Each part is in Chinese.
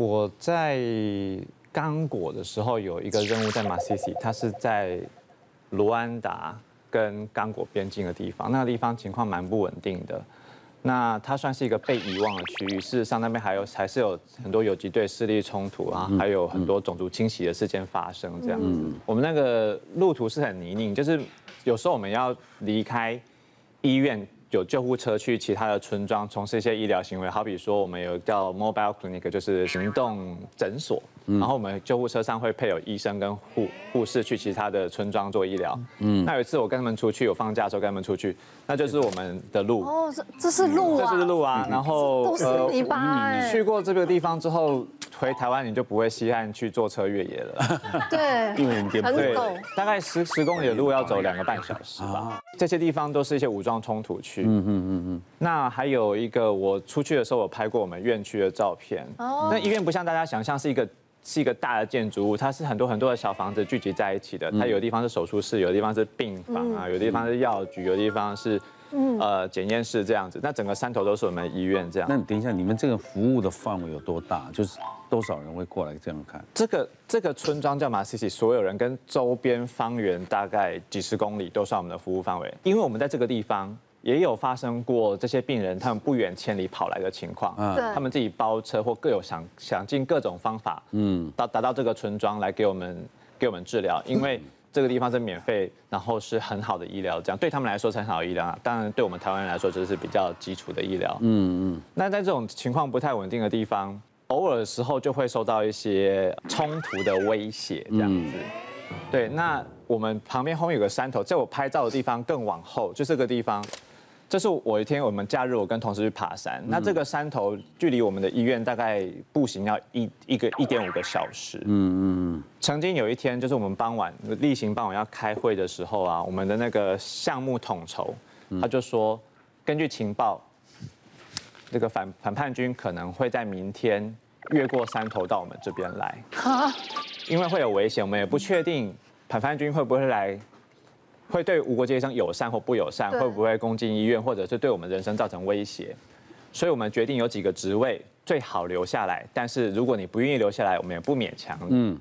我在刚果的时候有一个任务在马西西，它是在卢安达跟刚果边境的地方，那个地方情况蛮不稳定的。那它算是一个被遗忘的区域，事实上那边还有还是有很多游击队势力冲突啊，还有很多种族清洗的事件发生这样子。我们那个路途是很泥泞，就是有时候我们要离开医院。有救护车去其他的村庄从事一些医疗行为，好比说我们有叫 mobile clinic，就是行动诊所，然后我们救护车上会配有医生跟护护士去其他的村庄做医疗。嗯，那有一次我跟他们出去，有放假的时候跟他们出去，那就是我们的路。哦，这这是路啊，这是路啊。然后都是泥巴。你去过这个地方之后，回台湾你就不会稀罕去坐车越野了。对，因为很颠簸。大概十十公里的路要走两个半小时吧。这些地方都是一些武装冲突区。嗯嗯嗯嗯。那还有一个，我出去的时候我拍过我们院区的照片。哦。那医院不像大家想象是一个是一个大的建筑物，它是很多很多的小房子聚集在一起的。它有的地方是手术室，有的地方是病房啊，有的地方是药局，有的地方是。嗯，呃，检验室这样子，那整个山头都是我们医院这样。那你等一下，你们这个服务的范围有多大？就是多少人会过来这样看？这个这个村庄叫马西西，所有人跟周边方圆大概几十公里都算我们的服务范围。因为我们在这个地方也有发生过这些病人他们不远千里跑来的情况，嗯，他们自己包车或各有想想尽各种方法，嗯，到达到这个村庄来给我们给我们治疗，因为。这个地方是免费，然后是很好的医疗，这样对他们来说是很好的医疗啊。当然，对我们台湾人来说，就是比较基础的医疗。嗯嗯。那在这种情况不太稳定的地方，偶尔的时候就会受到一些冲突的威胁，这样子。对，那我们旁边后面有个山头，在我拍照的地方更往后，就这个地方。这是我一天我们假日，我跟同事去爬山。那这个山头距离我们的医院大概步行要一一个一点五个小时。嗯嗯嗯。曾经有一天，就是我们傍晚例行傍晚要开会的时候啊，我们的那个项目统筹他就说，根据情报，这个反反叛军可能会在明天越过山头到我们这边来。啊。因为会有危险，我们也不确定反叛军会不会来。会对无国界医生友善或不友善，会不会攻进医院，或者是对我们人生造成威胁？所以我们决定有几个职位最好留下来，但是如果你不愿意留下来，我们也不勉强。嗯，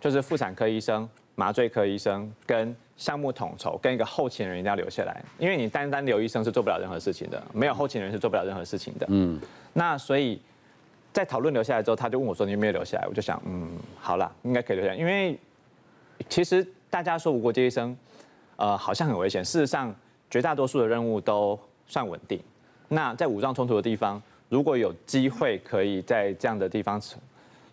就是妇产科医生、麻醉科医生跟项目统筹跟一个后勤人一定要留下来，因为你单单留医生是做不了任何事情的，没有后勤人是做不了任何事情的。嗯，那所以在讨论留下来之后，他就问我说：“你有没有留下来？”我就想，嗯，好了，应该可以留下来，因为其实大家说无国界医生。呃，好像很危险。事实上，绝大多数的任务都算稳定。那在武装冲突的地方，如果有机会可以在这样的地方从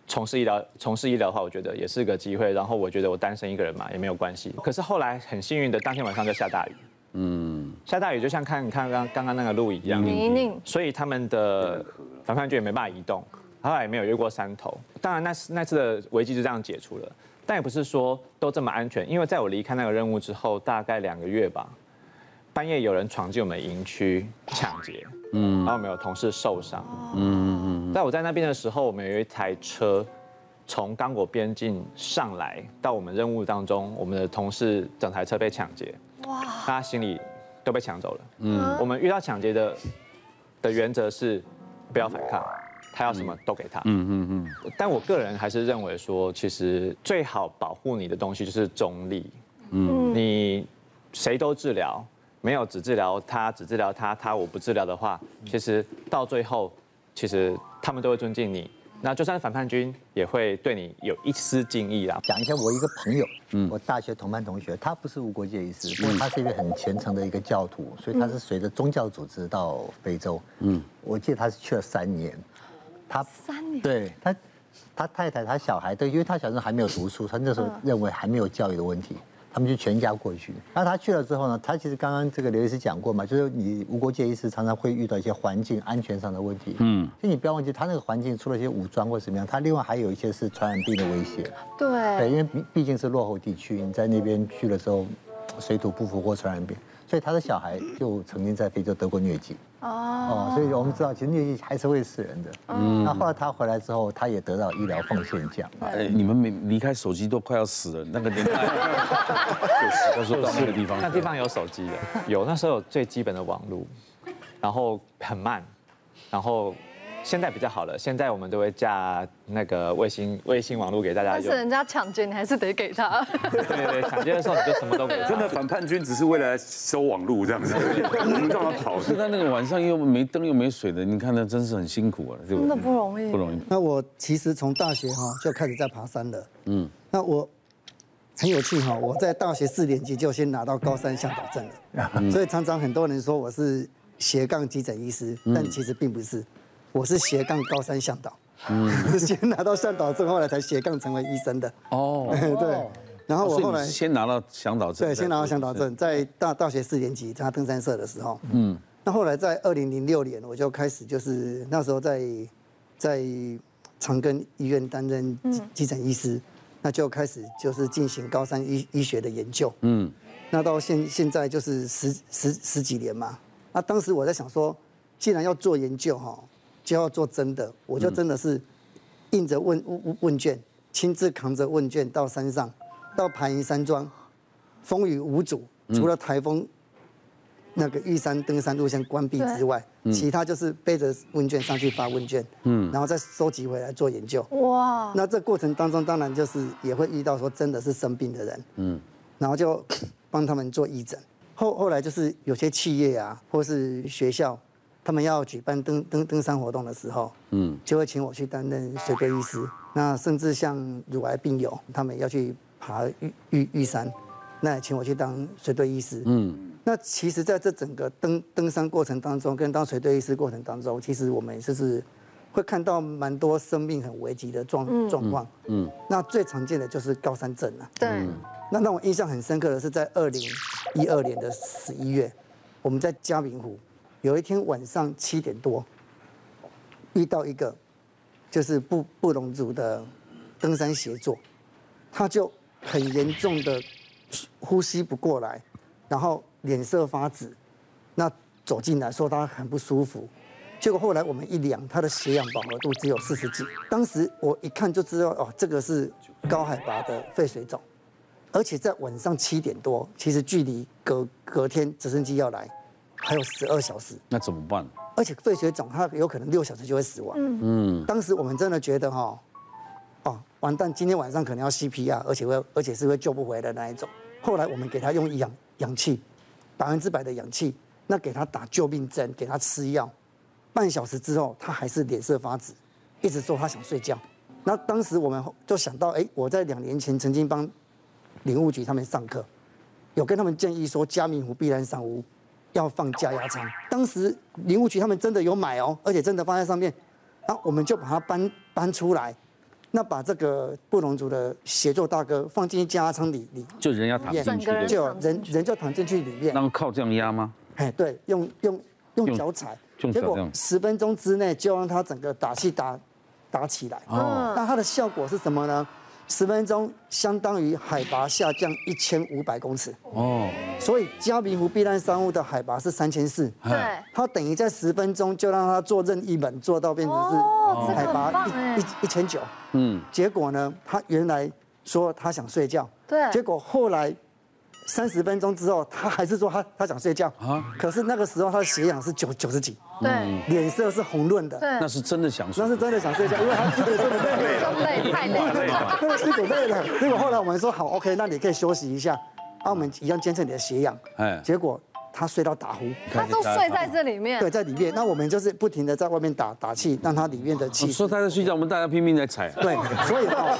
从事医疗、从事医疗的话，我觉得也是个机会。然后我觉得我单身一个人嘛，也没有关系。可是后来很幸运的，当天晚上就下大雨。嗯，下大雨就像看你看刚刚刚那个路一样，泥泞。所以他们的反叛军也没办法移动，后来也没有越过山头。当然，那次那次的危机就这样解除了。但也不是说都这么安全，因为在我离开那个任务之后，大概两个月吧，半夜有人闯进我们营区抢劫，嗯，然后我们有同事受伤，嗯嗯嗯。在我在那边的时候，我们有一台车从刚果边境上来到我们任务当中，我们的同事整台车被抢劫，哇，大家行李都被抢走了，嗯。我们遇到抢劫的的原则是不要反抗。他要什么都给他。嗯嗯嗯。但我个人还是认为说，其实最好保护你的东西就是中立。嗯。你谁都治疗，没有只治疗他，只治疗他，他我不治疗的话，其实到最后，其实他们都会尊敬你。那就算是反叛军，也会对你有一丝敬意啦。讲一下我一个朋友，嗯，我大学同班同学，他不是无国界医师，因为他是一个很虔诚的一个教徒，所以他是随着宗教组织到非洲。嗯。我记得他是去了三年。他三年，对他，他太太，他小孩，对，因为他小时候还没有读书，他那时候认为还没有教育的问题，他们就全家过去。那他去了之后呢，他其实刚刚这个刘医师讲过嘛，就是你无国界医师常常会遇到一些环境安全上的问题。嗯，就你不要忘记，他那个环境出了一些武装或什么样，他另外还有一些是传染病的威胁。对，对，因为毕毕竟是落后地区，你在那边去的时候，水土不服或传染病。所以他的小孩就曾经在非洲得过疟疾。哦，所以我们知道其实疟疾还是会死人的。嗯，那后来他回来之后，他也得到医疗奉献奖。哎，你们没离开手机都快要死了，那个年代。就是，他说到那个地方，那地方有手机的，有那时候有最基本的网络，然后很慢，然后现在比较好了，现在我们都会架那个卫星卫星网络给大家用。但是人家抢劫，你还是得给他。对对对，抢劫的时候你就什么都给他。真的反叛军只是为了收网路这样子，我们让他跑。是他那个晚上又没灯又没水的，你看那真是很辛苦啊，真的不容易，不容易。那我其实从大学哈就开始在爬山了，嗯，那我很有趣哈，我在大学四年级就先拿到高山向导证了，所以常常很多人说我是斜杠急诊医师，但其实并不是。我是斜杠高山向导，嗯，先拿到向导证，后来才斜杠成为医生的。哦，对。然后我后来先拿到向导证，对，先拿到向导证，在大大学四年级参加登山社的时候，嗯，那后来在二零零六年，我就开始就是那时候在在长庚医院担任急诊医师，那就开始就是进行高山医医学的研究，嗯，那到现现在就是十十十几年嘛，那当时我在想说，既然要做研究哈。就要做真的，我就真的是印着问问问卷，亲自扛着问卷到山上，到盘云山庄，风雨无阻，除了台风那个玉山登山路线关闭之外，其他就是背着问卷上去发问卷，嗯，然后再收集回来做研究。哇！那这过程当中，当然就是也会遇到说真的是生病的人，嗯，然后就 帮他们做义诊。后后来就是有些企业啊，或是学校。他们要举办登登登山活动的时候，嗯，就会请我去担任随队医师。那甚至像乳癌病友，他们要去爬玉玉玉山，那也请我去当随队医师。嗯，那其实在这整个登登山过程当中，跟当随队医师过程当中，其实我们就是会看到蛮多生命很危急的状状况。嗯，那最常见的就是高山症啊。对。那让我印象很深刻的是，在二零一二年的十一月，我们在嘉明湖。有一天晚上七点多，遇到一个就是布布隆族的登山协作，他就很严重的呼吸不过来，然后脸色发紫，那走进来说他很不舒服，结果后来我们一量，他的血氧饱和度只有四十几，当时我一看就知道哦，这个是高海拔的肺水肿，而且在晚上七点多，其实距离隔隔天直升机要来。还有十二小时，那怎么办？而且肺水肿，它有可能六小时就会死亡。嗯，当时我们真的觉得哈，哦，完蛋，今天晚上可能要 CPR，而且会，而且是会救不回来的那一种。后来我们给他用氧氧气，百分之百的氧气，那给他打救命针，给他吃药，半小时之后他还是脸色发紫，一直说他想睡觉。那当时我们就想到，哎，我在两年前曾经帮林务局他们上课，有跟他们建议说，嘉明湖必然上屋。要放加压仓，当时林务局他们真的有买哦，而且真的放在上面，然后我们就把它搬搬出来，那把这个布隆族的协作大哥放进加压舱里里，就人要躺进去，就人人就躺进去里面，然后靠这样压吗？哎，对，用用用脚踩，结果十分钟之内就让他整个打气打打起来，哦，那它的效果是什么呢？十分钟相当于海拔下降一千五百公尺哦，所以嘉明湖避难山屋的海拔是三千四，对，它等于在十分钟就让他做任意门做到变成是海拔一一一千九，嗯，结果呢，他原来说他想睡觉，对，结果后来。三十分钟之后，他还是说他他想睡觉。啊。可是那个时候他的血氧是九九十几，对，脸色是红润的，对，那是真的想睡，那是真的想睡觉，因为他真的真的累了，累太累了，对，辛苦累了。结果后来我们说好，OK，那你可以休息一下，那，我们一样监测你的血氧，哎，结果。他睡到打呼，他都睡在这里面。对，在里面。那我们就是不停的在外面打打气，让他里面的气。说他在睡觉，我们大家拼命在踩。对，所以这个，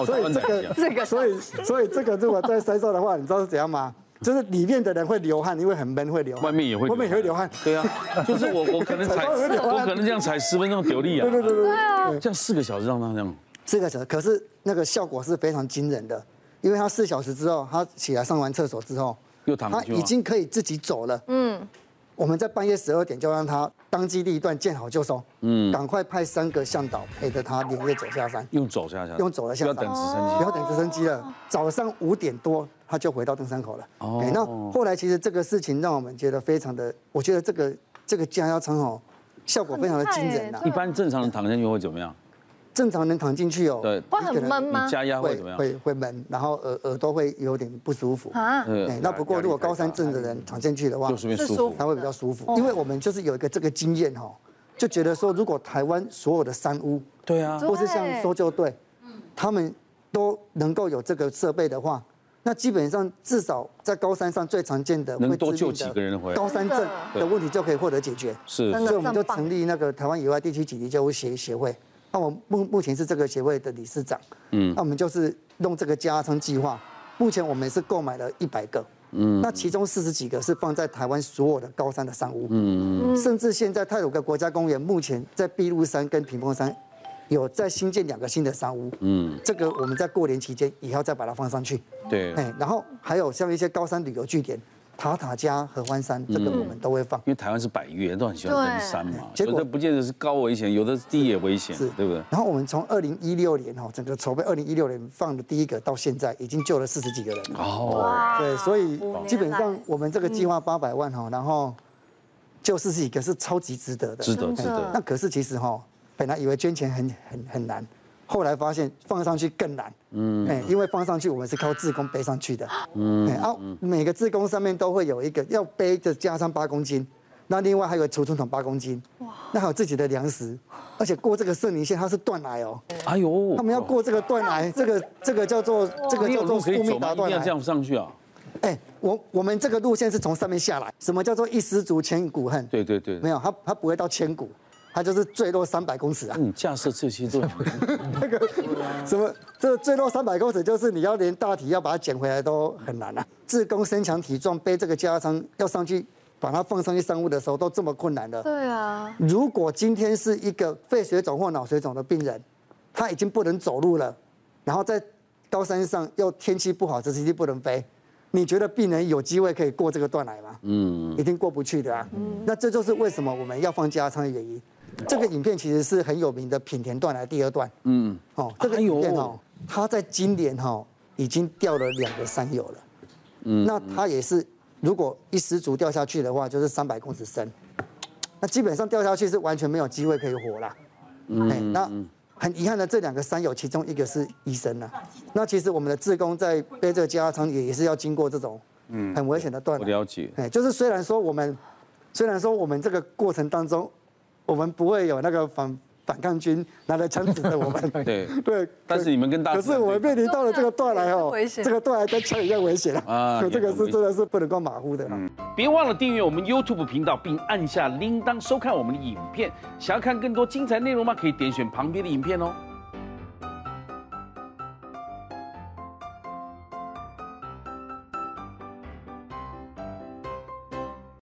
所以这个，这个，所以所以这个，如果在山上的话，你知道是怎样吗？就是里面的人会流汗，因为很闷，会流汗。外面也会，外面也会流汗。对啊，就是我我可能踩，我可能这样踩十分钟丢力啊。对对对对。对啊。这样四个小时让他这样。四个小时，可是那个效果是非常惊人的，因为他四小时之后，他起来上完厕所之后。他已经可以自己走了。嗯，我们在半夜十二点就让他当机立断，见好就收。嗯，赶快派三个向导陪着他连夜走下山。用走下山？用走了下山。不要等直升机。不要等直升机了。早上五点多他就回到登山口了。哦。那后来其实这个事情让我们觉得非常的，我觉得这个这个加压舱哦，效果非常的惊人呐。一般正常的躺下去会怎么样？正常人躺进去哦，对，会很闷吗？加压会怎么样？会会闷，然后耳耳朵会有点不舒服啊。那不过如果高山症的人躺进去的话，就是舒服，他会比较舒服。因为我们就是有一个这个经验哈，就觉得说，如果台湾所有的山屋，对啊，或是像搜救队，他们都能够有这个设备的话，那基本上至少在高山上最常见的能会多救几个人回来高山症的问题就可以获得解决。是所以我们就成立那个台湾野外地区紧急救护协协会。那我目目前是这个协会的理事长。嗯，那我们就是弄这个加仓计划，目前我们是购买了一百个。嗯，那其中四十几个是放在台湾所有的高山的山屋。嗯，甚至现在泰鲁阁国家公园目前在碧露山跟屏风山有在新建两个新的山屋。嗯，这个我们在过年期间也要再把它放上去。对，哎，然后还有像一些高山旅游据点，塔塔加、合欢山，这个我们都会放。因为台湾是百岳，都很喜欢登山嘛，对结果有的不见得是高危险，有的是低也危险，是对不对？然后我们从二零一六年哈，整个筹备二零一六年放的第一个到现在，已经救了四十几个人。哦，对，所以基本上我们这个计划八百万哈，然后救四十几个是超级值得的。值得值得。那可是其实哈，本来以为捐钱很很很难，后来发现放上去更难。嗯，哎，因为放上去我们是靠自工背上去的。嗯，啊，每个自工上面都会有一个要背的加上八公斤，那另外还有储存桶八公斤。哇，那还有自己的粮食，而且过这个圣林线它是断崖哦，哎呦，他们要过这个断崖，这个这个叫做这个叫做苏可以走吗？密达断崖这。样上去啊？哎，我我们这个路线是从上面下来，什么叫做一失足千古恨？对对对，没有，它它不会到千古，它就是坠落三百公尺啊。嗯架设这些都 那个什么，这坠落三百公尺，就是你要连大体要把它捡回来都很难啊。自工身强体壮，背这个加仓要上去把它放上去上物的时候都这么困难了。对啊，如果今天是一个肺水肿或脑水肿的病人，他已经不能走路了，然后在高山上又天气不好，直升机不能飞，你觉得病人有机会可以过这个断奶吗？嗯，一定过不去的啊。嗯那这就是为什么我们要放加仓的原因。这个影片其实是很有名的品田段来第二段。嗯，哦，这个影片哦，它在今年哈已经掉了两个山友了。嗯，那它也是，如果一失足掉下去的话，就是三百公尺深。那基本上掉下去是完全没有机会可以活了。嗯，那很遗憾的，这两个山友其中一个是医生啊。那其实我们的志工在背这个加仓也也是要经过这种很危险的断崖。我了解。哎，就是虽然说我们，虽然说我们这个过程当中，我们不会有那个反反抗军拿着枪指着我们。对对。但是你们跟大可是我们面临到了这个段来哦危险，这个段来跟枪一样危险啊可！这个是真的是不能够马虎的。嗯别忘了订阅我们 YouTube 频道，并按下铃铛收看我们的影片。想要看更多精彩内容吗？可以点选旁边的影片哦。